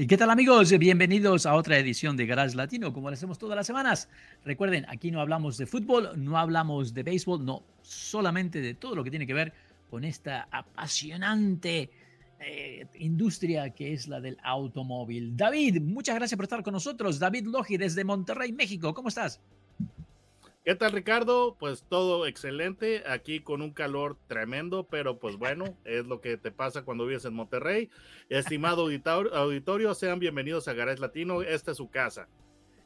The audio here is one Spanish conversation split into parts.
¿Y qué tal amigos? Bienvenidos a otra edición de Garage Latino, como lo hacemos todas las semanas. Recuerden, aquí no hablamos de fútbol, no hablamos de béisbol, no, solamente de todo lo que tiene que ver con esta apasionante eh, industria que es la del automóvil. David, muchas gracias por estar con nosotros. David Logi desde Monterrey, México. ¿Cómo estás? ¿Qué tal, Ricardo? Pues todo excelente, aquí con un calor tremendo, pero pues bueno, es lo que te pasa cuando vives en Monterrey. Estimado auditorio, sean bienvenidos a Garage Latino, esta es su casa.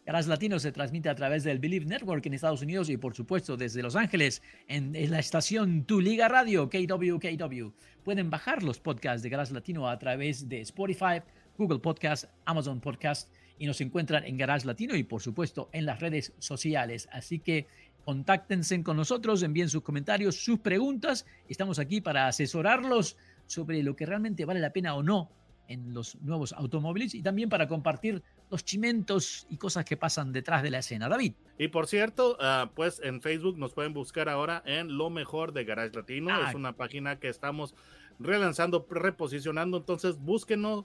Garage Latino se transmite a través del Believe Network en Estados Unidos y por supuesto desde Los Ángeles en, la estación Tu Liga Radio, KWKW. Pueden bajar los podcasts de Garage Latino a través de Spotify, Google Podcast, Amazon Podcast y nos encuentran en Garage Latino y por supuesto en las redes sociales. Así que contáctense con nosotros, envíen sus comentarios, sus preguntas. Estamos aquí para asesorarlos sobre lo que realmente vale la pena o no en los nuevos automóviles y también para compartir los chimentos y cosas que pasan detrás de la escena. David. Y por cierto, ah, pues en Facebook nos pueden buscar ahora en Lo Mejor de Garage Latino. Es ah. una página que estamos relanzando, reposicionando. Entonces búsquenos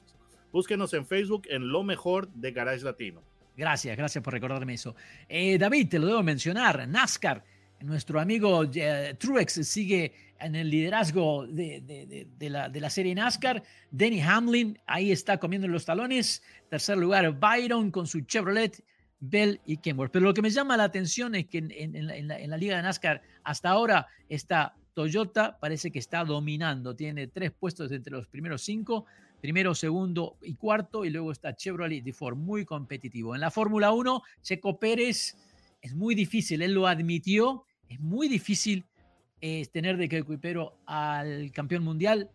Búsquenos en Facebook en lo mejor de Garage Latino. Gracias, gracias por recordarme eso. Eh, David, te lo debo mencionar, NASCAR, nuestro amigo eh, Truex sigue en el liderazgo de, la, de, la, serie NASCAR. Denny Hamlin ahí está comiendo los talones. Tercer lugar, Byron con su Chevrolet. Bell y Kenworth. Pero lo que me llama la atención es que en, la, en, la, liga de NASCAR hasta ahora está Toyota, parece que está dominando, tiene tres puestos entre los primeros cinco primero, segundo y cuarto, y luego está Chevrolet de Ford, muy competitivo. En la Fórmula 1, Checo Pérez es muy difícil, él lo admitió, es muy difícil eh, tener de equipero al campeón mundial.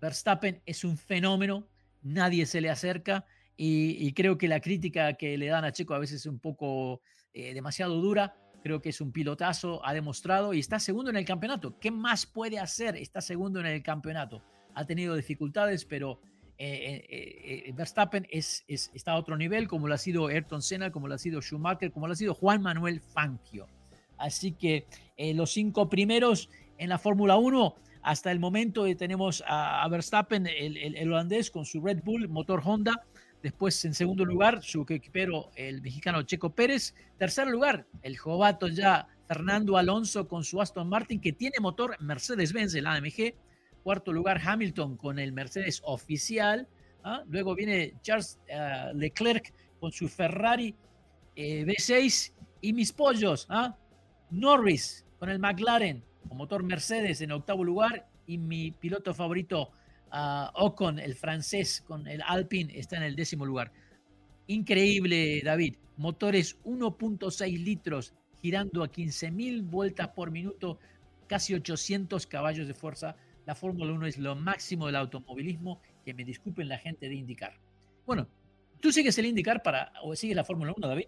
Verstappen es un fenómeno, nadie se le acerca, y, creo que la crítica que le dan a Checo a veces es un poco eh, demasiado dura. Creo que es un pilotazo, ha demostrado y está segundo en el campeonato. ¿Qué más puede hacer? Está segundo en el campeonato ha tenido dificultades, pero eh, eh, eh, Verstappen es, está a otro nivel, como lo ha sido Ayrton Senna, como lo ha sido Schumacher, como lo ha sido Juan Manuel Fangio. Así que los cinco primeros en la Fórmula 1, hasta el momento tenemos a, Verstappen, el, holandés, con su Red Bull, motor Honda. Después, en segundo lugar, su equipero, el mexicano Checo Pérez. Tercer lugar, el jovato ya Fernando Alonso con su Aston Martin, que tiene motor Mercedes-Benz, el AMG. Cuarto lugar, Hamilton con el Mercedes oficial. ¿ah? Luego viene Charles eh, Leclerc con su Ferrari eh, V6. Y mis pollos, ¿ah? Norris con el McLaren con motor Mercedes en octavo lugar. Y mi piloto favorito, uh, Ocon, el francés con el Alpine, está en el décimo lugar. Increíble, David. Motores 1.6 litros girando a 15.000 vueltas por minuto, casi 800 caballos de fuerza la Fórmula 1 es lo máximo del automovilismo, que me disculpen la gente de indicar. Bueno, ¿tú sigues el indicar para, o sigues la Fórmula 1, David?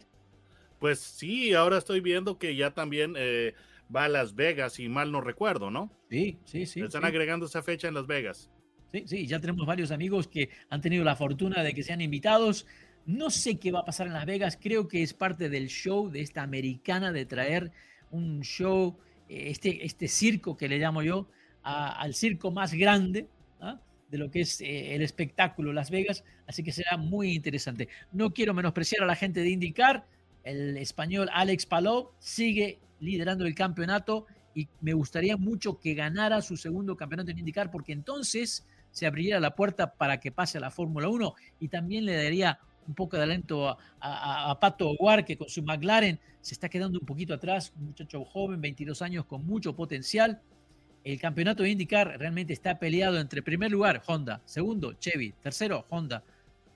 Pues sí, ahora estoy viendo que ya también eh, va a Las Vegas, y mal no recuerdo, ¿no? Sí, sí, sí. Están agregando esa fecha en Las Vegas. Sí, sí, ya tenemos varios amigos que han tenido la fortuna de que sean invitados. No sé qué va a pasar en Las Vegas, creo que es parte del show de esta americana de traer un show, eh, este, este circo que le llamo yo, al circo más grande ¿ah? de lo que es eh, el espectáculo Las Vegas, así que será muy interesante. No quiero menospreciar a la gente de indicar, el español Alex Palou sigue liderando el campeonato y me gustaría mucho que ganara su segundo campeonato en indicar porque entonces se abriría la puerta para que pase a la Fórmula 1 y también le daría un poco de alento a, Pato Oguar, que con su McLaren se está quedando un poquito atrás, un muchacho joven, 22 años, con mucho potencial el campeonato de IndyCar realmente está peleado entre primer lugar Honda, segundo Chevy, tercero Honda,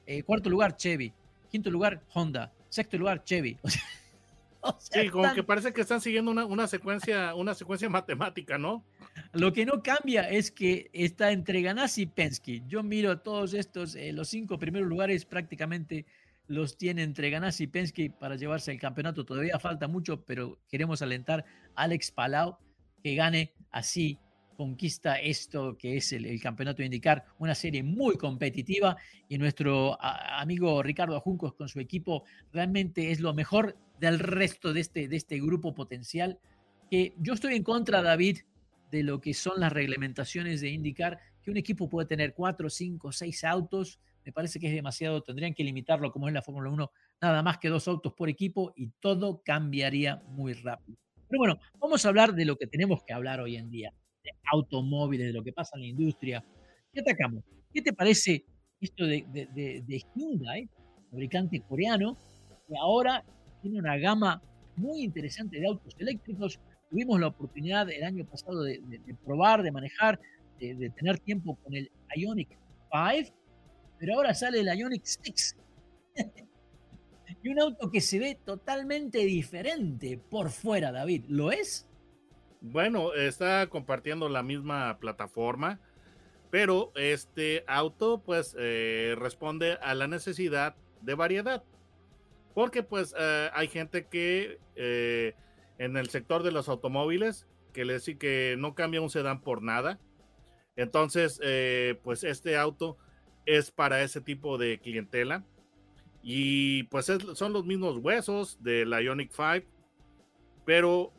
eh, cuarto lugar Chevy, quinto lugar Honda, sexto lugar Chevy. sí, como que parece que están siguiendo una, secuencia, una secuencia matemática, ¿no? Lo que no cambia es que está entre Ganassi y Penske. Yo miro todos estos, eh, los cinco primeros lugares prácticamente los tiene entre Ganassi y Penske para llevarse el campeonato. Todavía falta mucho, pero queremos alentar a Alex Palau que gane así conquista esto que es el, campeonato de indicar, una serie muy competitiva y nuestro amigo Ricardo Ajuncos con su equipo realmente es lo mejor del resto de este, de este grupo potencial que yo estoy en contra, David, de lo que son las reglamentaciones de indicar que un equipo puede tener cuatro, cinco, seis autos. Me parece que es demasiado, tendrían que limitarlo como es la Fórmula 1, nada más que dos autos por equipo y todo cambiaría muy rápido. Pero bueno, vamos a hablar de lo que tenemos que hablar hoy en día de automóviles, de lo que pasa en la industria. ¿Qué atacamos? ¿Qué te parece esto de, de, Hyundai, fabricante coreano, que ahora tiene una gama muy interesante de autos eléctricos? Tuvimos la oportunidad el año pasado de, probar, de manejar, de, tener tiempo con el Ionic 5, pero ahora sale el Ionic 6. Y un auto que se ve totalmente diferente por fuera, David. ¿Lo es? Bueno, está compartiendo la misma plataforma, pero este auto pues eh, responde a la necesidad de variedad. Porque pues eh, hay gente que eh, en el sector de los automóviles que le dice que no cambia un sedán por nada. Entonces, pues este auto es para ese tipo de clientela. Y pues son los mismos huesos del Ionic 5, pero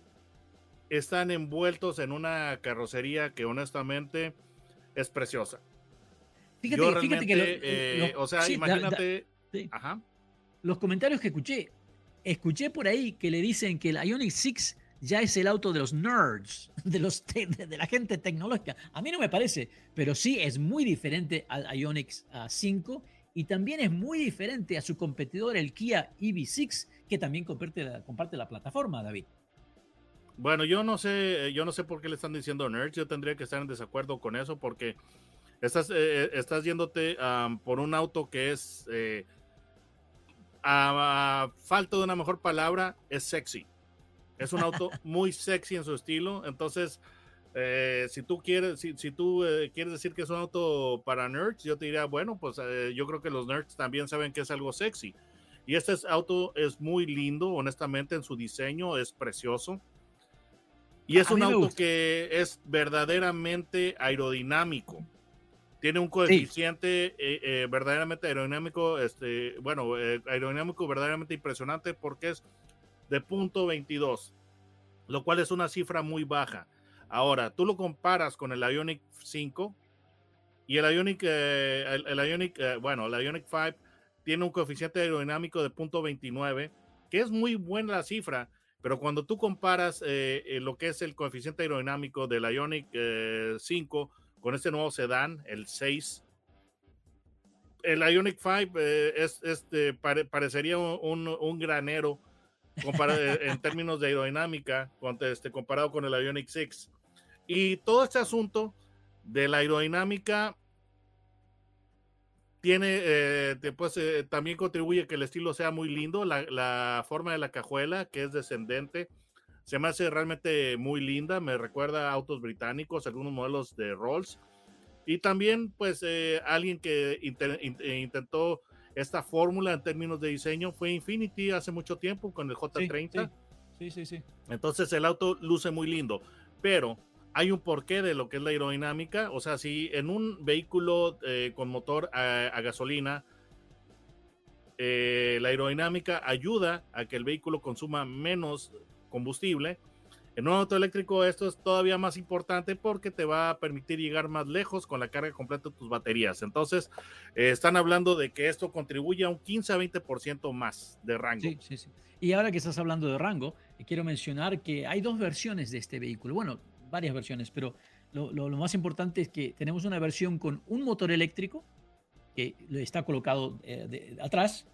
están envueltos en una carrocería que honestamente es preciosa. Fíjate, fíjate que eh, o sea, imagínate, los comentarios que escuché, escuché por ahí que le dicen que el Ionic 6 ya es el auto de los nerds, de, los de la gente tecnológica. A mí no me parece, pero sí es muy diferente al Ionic 5 y también es muy diferente a su competidor, el Kia EV6, que también comparte comparte la plataforma, David. Bueno, yo no sé, yo no sé por qué le están diciendo nerds. Yo tendría que estar en desacuerdo con eso porque estás, eh, eh, estás yéndote por un auto que es, eh, a, falta de una mejor palabra, es sexy. Es un auto muy sexy en su estilo. Entonces, si tú quieres, si, si tú quieres decir que es un auto para nerds, yo te diría, bueno, pues yo creo que los nerds también saben que es algo sexy. Y este auto es muy lindo, honestamente, en su diseño, es precioso. Y es un auto que es verdaderamente aerodinámico. Tiene un coeficiente eh, eh, verdaderamente aerodinámico, este, bueno, eh, aerodinámico verdaderamente impresionante porque es de punto 22, lo cual es una cifra muy baja. Ahora, tú lo comparas con el Ionic 5 y el Ionic, el, el, Ionic bueno, el Ionic 5 tiene un coeficiente aerodinámico de punto 29, que es muy buena la cifra, pero cuando tú comparas eh, eh, lo que es el coeficiente aerodinámico del Ionic 5 eh, con este nuevo sedán, el 6, el Ionic 5 es, este, parecería un, granero en términos de aerodinámica este, comparado con el Ionic 6. Y todo este asunto de la aerodinámica tiene, eh, pues, eh, también contribuye que el estilo sea muy lindo, la, forma de la cajuela, que es descendente, se me hace realmente muy linda, me recuerda a autos británicos, algunos modelos de Rolls, y también, pues, eh, alguien que intentó esta fórmula en términos de diseño fue Infinity hace mucho tiempo con el J30. sí, sí, sí. Entonces el auto luce muy lindo, pero hay un porqué de lo que es la aerodinámica. O sea, si en un vehículo eh, con motor a, gasolina, eh, la aerodinámica ayuda a que el vehículo consuma menos combustible. En un auto eléctrico esto es todavía más importante porque te va a permitir llegar más lejos con la carga completa de tus baterías. Entonces, eh, están hablando de que esto contribuye a un 15 a 20% más de rango. Sí, sí, sí. Y ahora que estás hablando de rango, quiero mencionar que hay dos versiones de este vehículo. Bueno, varias versiones, pero lo, más importante es que tenemos una versión con un motor eléctrico que está colocado eh, atrás,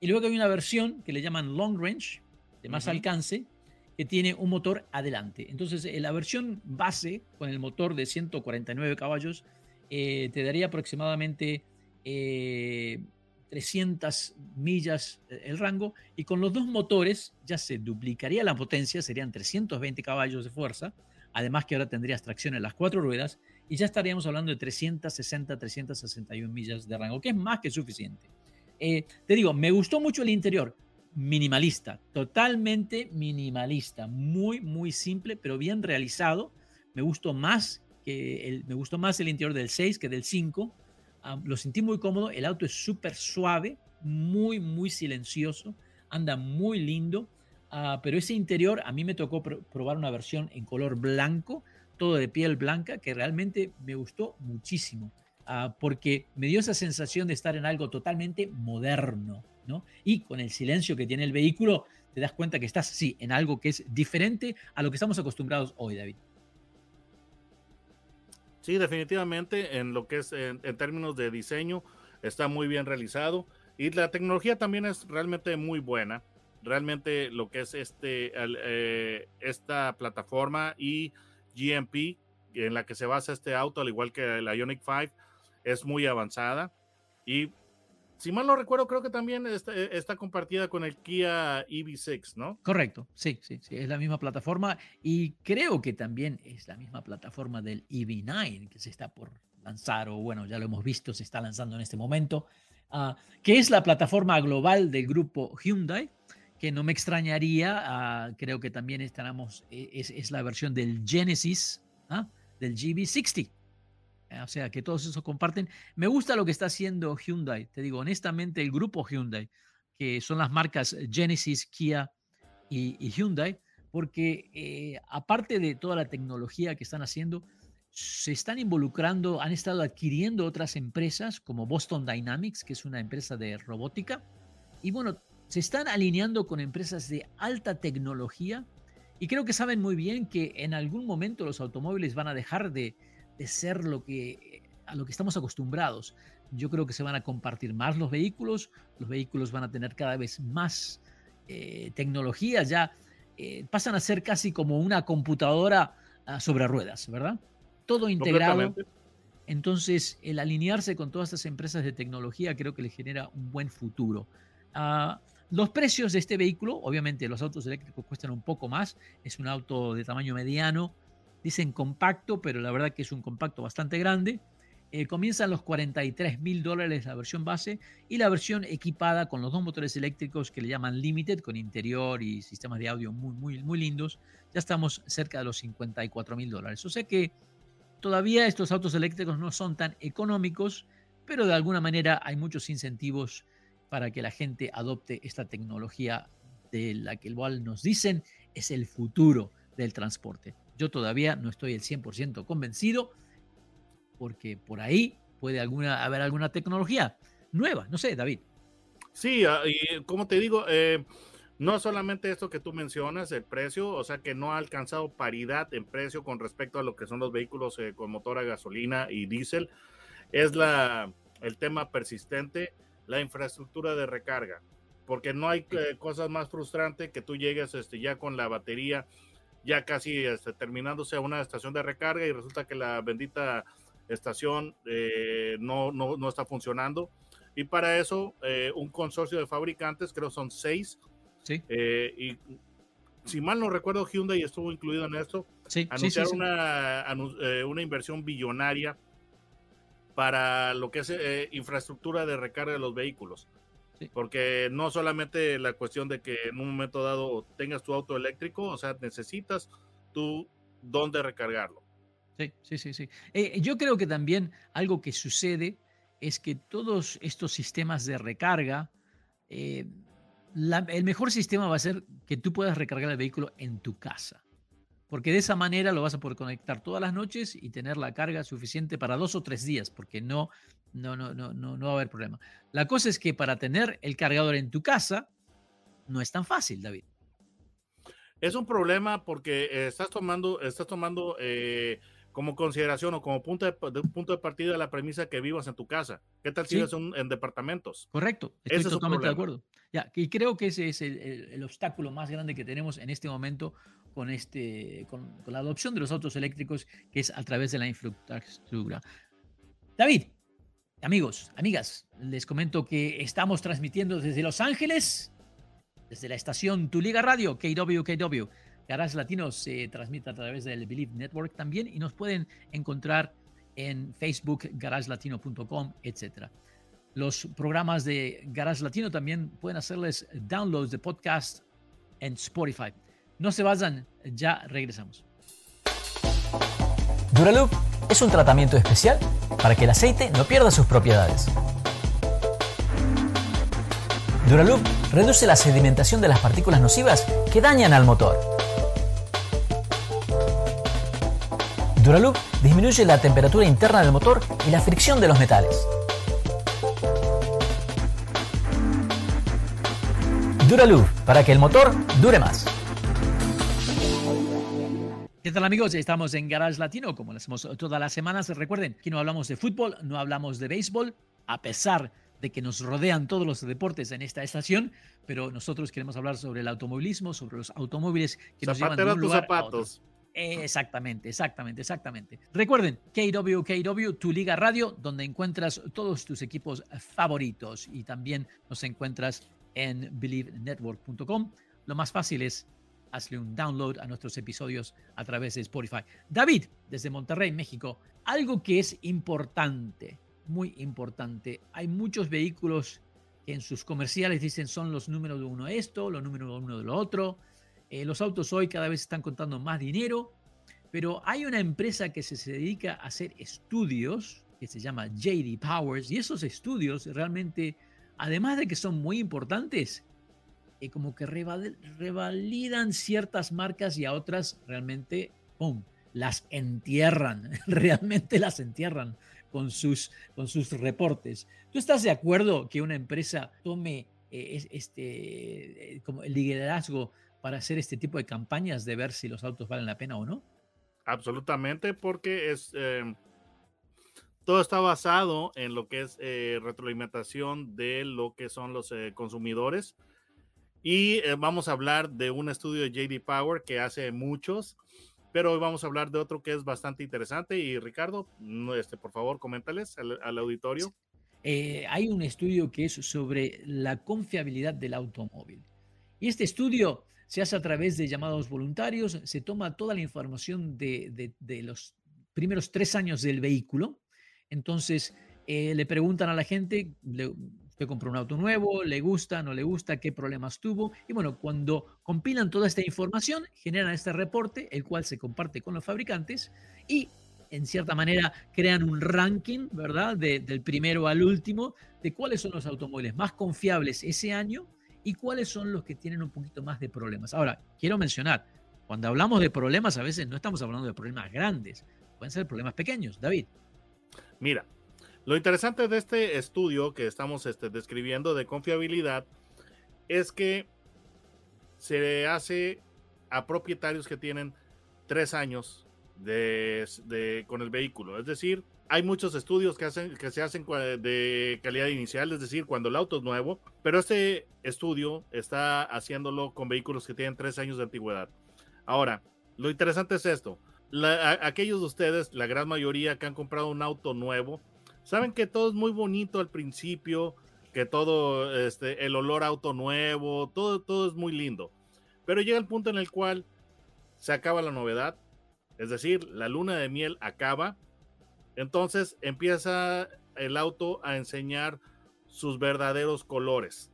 y luego hay una versión que le llaman long range, de más alcance, que tiene un motor adelante. Entonces, eh, la versión base, con el motor de 149 caballos, eh, te daría aproximadamente 300 millas el rango, y con los dos motores ya se duplicaría la potencia, serían 320 caballos de fuerza, Además que ahora tendrías tracción en las cuatro ruedas y ya estaríamos hablando de 360, 361 millas de rango, que es más que suficiente. Eh, te digo, me gustó mucho el interior, minimalista, totalmente minimalista, muy, muy simple, pero bien realizado. Me gustó más, que el, me gustó más el interior del 6 que del 5. Ah, lo sentí muy cómodo, el auto es súper suave, muy, muy silencioso, anda muy lindo. Ah, pero ese interior a mí me tocó probar una versión en color blanco, todo de piel blanca, que realmente me gustó muchísimo, ah, porque me dio esa sensación de estar en algo totalmente moderno, ¿no? Y con el silencio que tiene el vehículo, te das cuenta que estás, sí, en algo que es diferente a lo que estamos acostumbrados hoy, David. Sí, definitivamente, en lo que es en términos de diseño, está muy bien realizado. Y la tecnología también es realmente muy buena realmente lo que es este, eh, esta plataforma y GMP en la que se basa este auto, al igual que la Ionic 5, es muy avanzada. Y si mal no recuerdo, creo que también está, eh, está, compartida con el Kia EV6, ¿no? Correcto, sí, sí, sí, es la misma plataforma y creo que también es la misma plataforma del EV9 que se está por lanzar, o bueno, ya lo hemos visto, se está lanzando en este momento, uh, que es la plataforma global del grupo Hyundai que no me extrañaría, ah, creo que también estaremos, e, es, la versión del Genesis, ¿ah? del GB60. O sea, que todos esos comparten. Me gusta lo que está haciendo Hyundai, te digo honestamente, el grupo Hyundai, que son las marcas Genesis, Kia y, Hyundai, porque eh, aparte de toda la tecnología que están haciendo, se están involucrando, han estado adquiriendo otras empresas como Boston Dynamics, que es una empresa de robótica. Y bueno, se están alineando con empresas de alta tecnología y creo que saben muy bien que en algún momento los automóviles van a dejar de, ser lo que, a lo que estamos acostumbrados. Yo creo que se van a compartir más los vehículos, los vehículos van a tener cada vez más eh, tecnología, ya eh, pasan a ser casi como una computadora ah, sobre ruedas, ¿verdad? Todo integrado. Entonces, el alinearse con todas estas empresas de tecnología creo que le genera un buen futuro. Ah, los precios de este vehículo, obviamente los autos eléctricos cuestan un poco más, es un auto de tamaño mediano, dicen compacto, pero la verdad que es un compacto bastante grande. Eh, comienzan los 43 mil dólares la versión base y la versión equipada con los dos motores eléctricos que le llaman Limited, con interior y sistemas de audio muy, muy, muy lindos, ya estamos cerca de los 54 mil dólares. O sea que todavía estos autos eléctricos no son tan económicos, pero de alguna manera hay muchos incentivos para que la gente adopte esta tecnología de la que igual nos dicen es el futuro del transporte. Yo todavía no estoy el 100% convencido porque por ahí puede haber alguna tecnología nueva. No sé, David. Sí, ah, y como te digo, eh, no solamente esto que tú mencionas, el precio, o sea que no ha alcanzado paridad en precio con respecto a lo que son los vehículos eh, con motor a gasolina y diésel, es la, el tema persistente la infraestructura de recarga, porque no hay eh, cosas más frustrantes que tú llegues este, ya con la batería ya casi este, terminándose a una estación de recarga y resulta que la bendita estación eh, no, no, no, está funcionando. Y para eso, eh, un consorcio de fabricantes, creo son seis, sí. y si mal no recuerdo, Hyundai estuvo incluido en esto, sí, anunciaron Una, una inversión billonaria para lo que es eh, infraestructura de recarga de los vehículos. Porque no solamente la cuestión de que en un momento dado tengas tu auto eléctrico, o sea, necesitas tú dónde recargarlo. Sí, sí, sí, sí. Eh, yo creo que también algo que sucede es que todos estos sistemas de recarga, eh, el mejor sistema va a ser que tú puedas recargar el vehículo en tu casa porque de esa manera lo vas a poder conectar todas las noches y tener la carga suficiente para dos o tres días, porque no, no, no, no, no, no va a haber problema. La cosa es que para tener el cargador en tu casa no es tan fácil, David. Es un problema porque eh, estás tomando, estás tomando eh, como consideración o como punto de, punto de partida la premisa que vivas en tu casa. ¿Qué tal si vives en departamentos? Correcto, estoy totalmente de acuerdo. Ya, y creo que ese es el, el, obstáculo más grande que tenemos en este momento con, este, con, la adopción de los autos eléctricos, que es a través de la infraestructura. David, amigos, amigas, les comento que estamos transmitiendo desde Los Ángeles, desde la estación Tu Liga Radio, KWKW. Garage Latino se transmite a través del Believe Network también y nos pueden encontrar en Facebook, garagelatino.com, etc. los programas de Garage Latino también pueden hacerles downloads de podcast en Spotify. No se vayan, ya regresamos. Duraloop es un tratamiento especial para que el aceite no pierda sus propiedades. Duraloop reduce la sedimentación de las partículas nocivas que dañan al motor. Duraloop disminuye la temperatura interna del motor y la fricción de los metales. Duraloop, para que el motor dure más. ¿Qué tal amigos? Estamos en Garage Latino, como lo hacemos todas las semanas. Recuerden que no hablamos de fútbol, no hablamos de béisbol, a pesar de que nos rodean todos los deportes en esta estación, pero nosotros queremos hablar sobre el automovilismo, sobre los automóviles que nos llevan de un lugar zapatos. Exactamente, exactamente, exactamente. Recuerden, KW, KW, tu liga radio, donde encuentras todos tus equipos favoritos y también nos encuentras en believenetwork.com. Lo más fácil es hazle un download a nuestros episodios a través de Spotify. David, desde Monterrey, México, algo que es importante, muy importante. Hay muchos vehículos que en sus comerciales dicen son los números de uno esto, los números de uno de lo otro. Eh, los autos hoy cada vez están contando más dinero, pero hay una empresa que se, dedica a hacer estudios que se llama JD Powers y esos estudios realmente, además de que son muy importantes, eh, como que revalidan ciertas marcas y a otras realmente, ¡pum!, las entierran, realmente las entierran con sus, con sus reportes. ¿Tú estás de acuerdo que una empresa tome eh, este, como el liderazgo para hacer este tipo de campañas de ver si los autos valen la pena o no? Absolutamente, porque es em, todo está basado en lo que es eh, retroalimentación de lo que son los eh, consumidores. Y eh, vamos a hablar de un estudio de JD Power que hace muchos, pero hoy vamos a hablar de otro que es bastante interesante. Y Ricardo, este, por favor, coméntales al, auditorio. hay un estudio que es sobre la confiabilidad del automóvil. Y este estudio se hace a través de llamados voluntarios, se toma toda la información de, los primeros tres años del vehículo. Entonces, eh, le preguntan a la gente, usted compró un auto nuevo, le gusta, no le gusta, qué problemas tuvo. Y bueno, cuando compilan toda esta información, generan este reporte, el cual se comparte con los fabricantes y en cierta manera crean un ranking, ¿verdad? del primero al último, de cuáles son los automóviles más confiables ese año y cuáles son los que tienen un poquito más de problemas. Ahora, quiero mencionar, cuando hablamos de problemas, a veces no estamos hablando de problemas grandes, pueden ser problemas pequeños. David. Mira, lo interesante de este estudio que estamos este, describiendo de confiabilidad es que se hace a propietarios que tienen tres años con el vehículo. Es decir, hay muchos estudios que, hacen, que se hacen de calidad inicial, es decir, cuando el auto es nuevo, pero este estudio está haciéndolo con vehículos que tienen tres años de antigüedad. Ahora, lo interesante es esto. aquellos de ustedes, la gran mayoría que han comprado un auto nuevo, saben que todo es muy bonito al principio, que todo, este, el olor auto nuevo, todo, todo es muy lindo. Pero llega el punto en el cual se acaba la novedad, es decir, la luna de miel acaba entonces empieza el auto a enseñar sus verdaderos colores.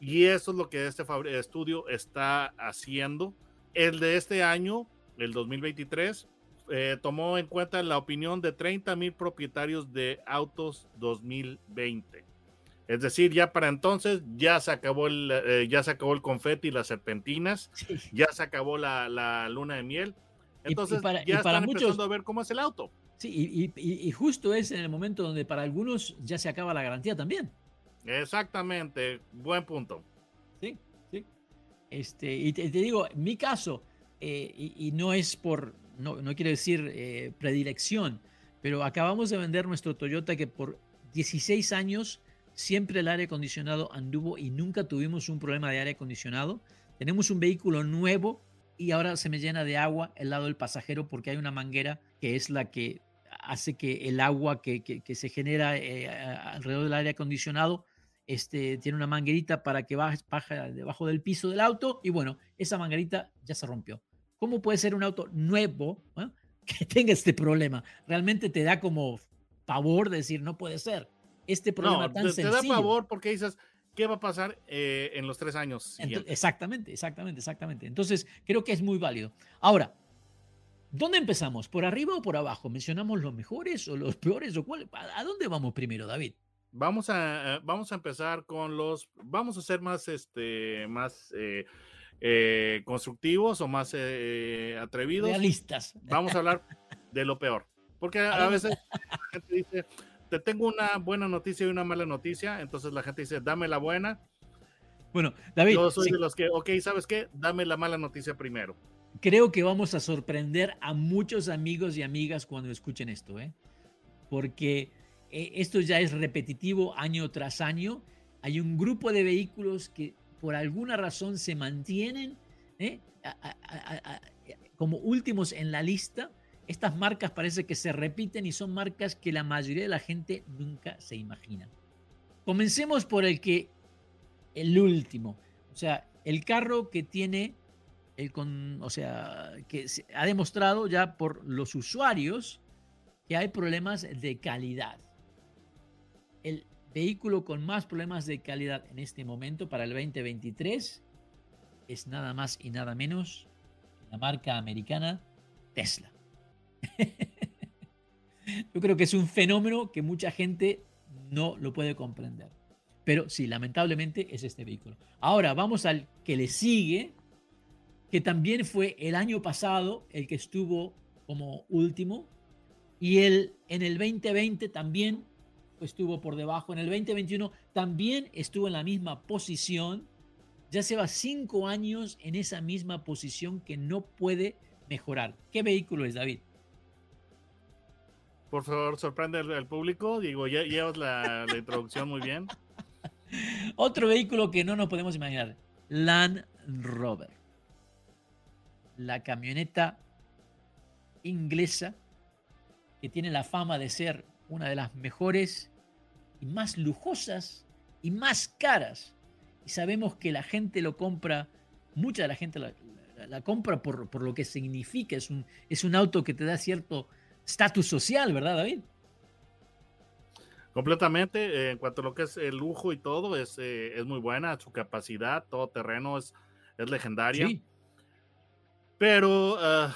Y eso es lo que este estudio está haciendo. El de este año, el 2023, eh, tomó en cuenta la opinión de 30 mil propietarios de autos 2020. Es decir, ya para entonces ya se acabó el, eh, ya se acabó el confeti y las serpentinas, ya se acabó la, luna de miel. Entonces ya están empezando a ver cómo es el auto. Sí, y, justo es en el momento donde para algunos ya se acaba la garantía también. Exactamente, buen punto. Sí, sí. Este, y te, digo, mi caso, eh, y, no es por, no, no quiero decir eh, predilección, pero acabamos de vender nuestro Toyota que por 16 años siempre el aire acondicionado anduvo y nunca tuvimos un problema de aire acondicionado. Tenemos un vehículo nuevo y ahora se me llena de agua el lado del pasajero porque hay una manguera que es la que hace que el agua que, se genera eh, alrededor del aire acondicionado este, tiene una manguerita para que baje, debajo del piso del auto y bueno, esa manguerita ya se rompió. ¿Cómo puede ser un auto nuevo que tenga este problema? Realmente te da como pavor decir, no puede ser. este problema No, tan te, te sencillo. da pavor porque dices, ¿qué va a pasar eh, en los tres años exactamente, exactamente, exactamente. Entonces, creo que es muy válido. Ahora, ¿dónde empezamos? ¿Por arriba o por abajo? ¿Mencionamos los mejores o los peores o cuál? ¿A dónde vamos primero, David? Vamos a, vamos a empezar con los, vamos a ser más, este, más eh, eh, constructivos o más eh, atrevidos. Realistas. Vamos a hablar de lo peor. Porque a, veces la gente dice, te tengo una buena noticia y una mala noticia. Entonces la gente dice, dame la buena. Bueno, David, Yo soy sí, de los que, ok, ¿sabes qué? Dame la mala noticia primero. Creo que vamos a sorprender a muchos amigos y amigas cuando escuchen esto, ¿eh? Porque eh, esto ya es repetitivo año tras año. Hay un grupo de vehículos que por alguna razón se mantienen ¿eh? como últimos en la lista. Estas marcas parece que se repiten y son marcas que la mayoría de la gente nunca se imagina. Comencemos por el que, el último, o sea, el carro que tiene el con, o sea, que se ha demostrado ya por los usuarios que hay problemas de calidad. El vehículo con más problemas de calidad en este momento para el 2023 es nada más y nada menos la marca americana Tesla. Yo creo que es un fenómeno que mucha gente no lo puede comprender. Pero sí, lamentablemente es este vehículo. Ahora vamos al que le sigue, que también fue el año pasado el que estuvo como último. Y él en el 2020 también estuvo por debajo. En el 2021 también estuvo en la misma posición. Ya lleva cinco años en esa misma posición que no puede mejorar. ¿Qué vehículo es, David? Por favor, sorprende al, al público. Digo, ya llevas la, la introducción muy bien. Otro vehículo que no nos podemos imaginar. Land Rover. La camioneta inglesa que tiene la fama de ser una de las mejores y más lujosas y más caras. Y sabemos que la gente lo compra, mucha de la gente la, la- la compra por, por lo que significa. Es un, es un auto que te da cierto estatus social, ¿verdad, David? Completamente, eh, en cuanto a lo que es el lujo y todo, es, eh, es muy buena, su capacidad, todo terreno es, es legendaria, Sí. Pero ah,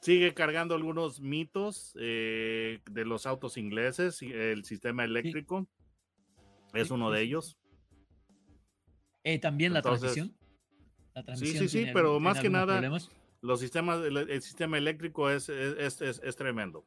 sigue cargando algunos mitos eh, de los autos ingleses, el sistema eléctrico es Sí, uno sí, de sí, ellos. Eh, también la Entonces, transmisión. La sí, transmisión sí, tiene- pero tiene más que nada- problemas. Los sistemas, el, el sistema eléctrico es, es, es- es- es tremendo.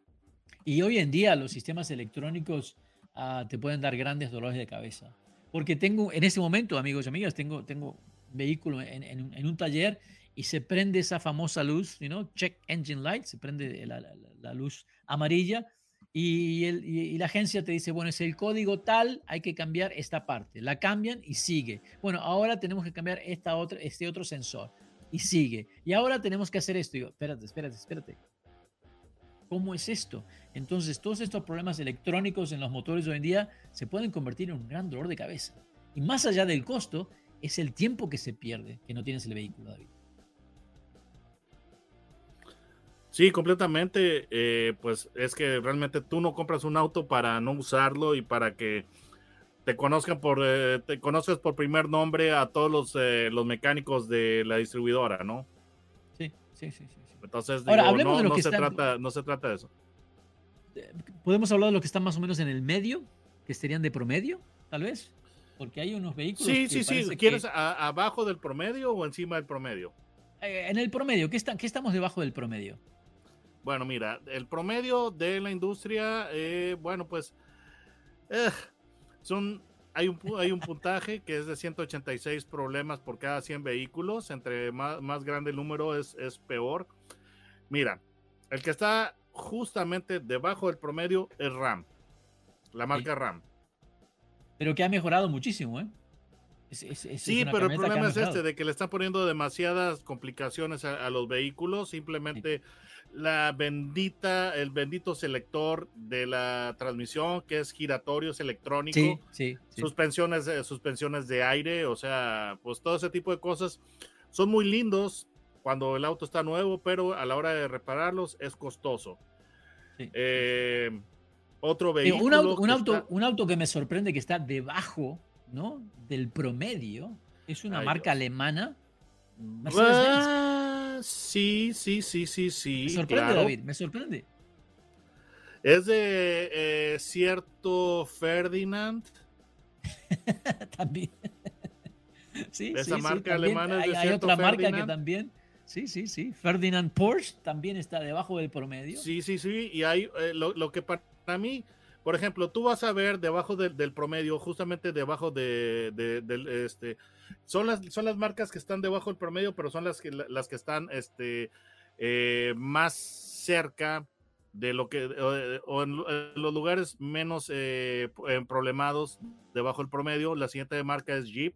Y hoy en día los sistemas electrónicos ah, te pueden dar grandes dolores de cabeza. Porque tengo, en este momento, amigos y amigas, tengo, tengo vehículo en, en en un taller y se prende esa famosa luz, you know, check engine light, se prende la, la- la- luz amarilla y, el- y- y la agencia te dice, bueno, es el código tal, hay que cambiar esta parte. La cambian y sigue. Bueno, ahora tenemos que cambiar esta otra, este otro sensor y sigue. Y ahora tenemos que hacer esto. Y yo, espérate, espérate, espérate. ¿Cómo es esto? Entonces, todos estos problemas electrónicos en los motores hoy en día se pueden convertir en un gran dolor de cabeza. Y más allá del costo, es el tiempo que se pierde que no tienes el vehículo, David. Sí, completamente. eh, pues es que realmente tú no compras un auto para no usarlo y para que te conozcan por, eh, te conozcas por primer nombre a todos los, eh, los mecánicos de la distribuidora, ¿no? Sí, sí, sí, sí. sí. Entonces, Ahora, digo, hablemos no, de lo no que se trata, no se trata de eso. Eh, Podemos hablar de lo que está más o menos en el medio, que serían de promedio, tal vez. Porque hay unos vehículos. Sí, que sí, sí. que- ¿Quieres a- abajo del promedio o encima del promedio? eh, en el promedio, ¿qué, está, ¿qué estamos debajo del promedio? Bueno, mira, el promedio de la industria, eh, bueno, pues eh, son, hay un, hay un puntaje que es de 186 problemas por cada 100 vehículos. Entre más, más grande el número es, es peor. Mira, el que está justamente debajo del promedio es RAM, la marca RAM. Pero que ha mejorado muchísimo, ¿eh? Es- es- es- es Sí, pero el problema es este, de que le están poniendo demasiadas complicaciones a, a los vehículos, simplemente la bendita, el bendito selector de la transmisión, que es giratorio, es electrónico, Sí, sí, sí. suspensiones, de- suspensiones de aire, o sea, pues todo ese tipo de cosas son muy lindos cuando el auto está nuevo, pero a la hora de repararlos es costoso. Eh, otro Eh, vehículo. un, auto, un, que auto, está- un auto que me sorprende que está debajo ¿no? del promedio es una Ay, marca Dios. alemana. Sí, sí, sí, sí, sí. me sorprende, claro. David, me sorprende. Es de eh, cierto Ferdinand. también. sí, Esa sí, sí, marca también alemana es hay, de hay cierto otra marca que Ferdinand. también. Sí, sí, sí. Ferdinand Porsche también está debajo del promedio. Sí, sí, sí. Y hay eh, lo, lo que para mí, por ejemplo, tú vas a ver debajo del, del promedio, justamente debajo de, de- del este, son las, son las marcas que están debajo del promedio, pero son las que las que están este eh, más cerca de lo que o, o en, los lugares menos eh, p- problemados debajo del promedio. La siguiente marca es Jeep.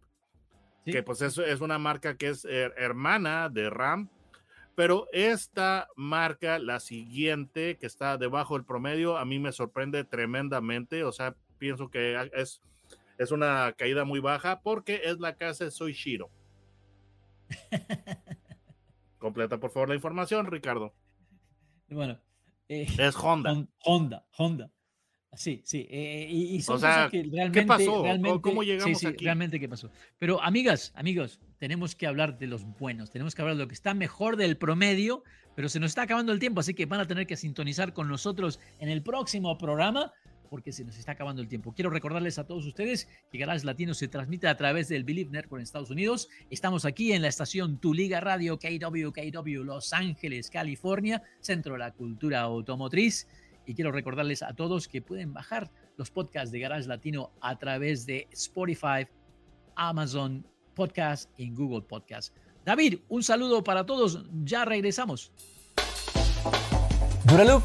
Sí. que pues es, es una marca que es her- hermana de Ram, pero esta marca, la siguiente, que está debajo del promedio, a mí me sorprende tremendamente, o sea, pienso que a- es, es una caída muy baja porque es la casa de Soichiro. Completa por favor la información, Ricardo. Bueno, eh, Es Honda. Hon- Honda, Honda. Sí, sí. eh, y, y son O sea, cosas que ¿qué realmente. pasó? ¿Cómo- realmente- cómo sí, llegamos sí, aquí? realmente qué pasó. Pero, amigas, amigos, tenemos que hablar de los buenos. Tenemos que hablar de lo que está mejor del promedio, pero se nos está acabando el tiempo, así que van a tener que sintonizar con nosotros en el próximo programa. Porque se nos está acabando el tiempo. Quiero recordarles a todos ustedes que Garage Latino se transmite a través del Believe Network en Estados Unidos. Estamos aquí en la estación Tu Liga Radio KWKW Los Ángeles, California, centro de la cultura automotriz. Y quiero recordarles a todos que pueden bajar los podcasts de Garage Latino a través de Spotify, Amazon Podcast y Google Podcast. David, un saludo para todos. Ya regresamos. Duraloop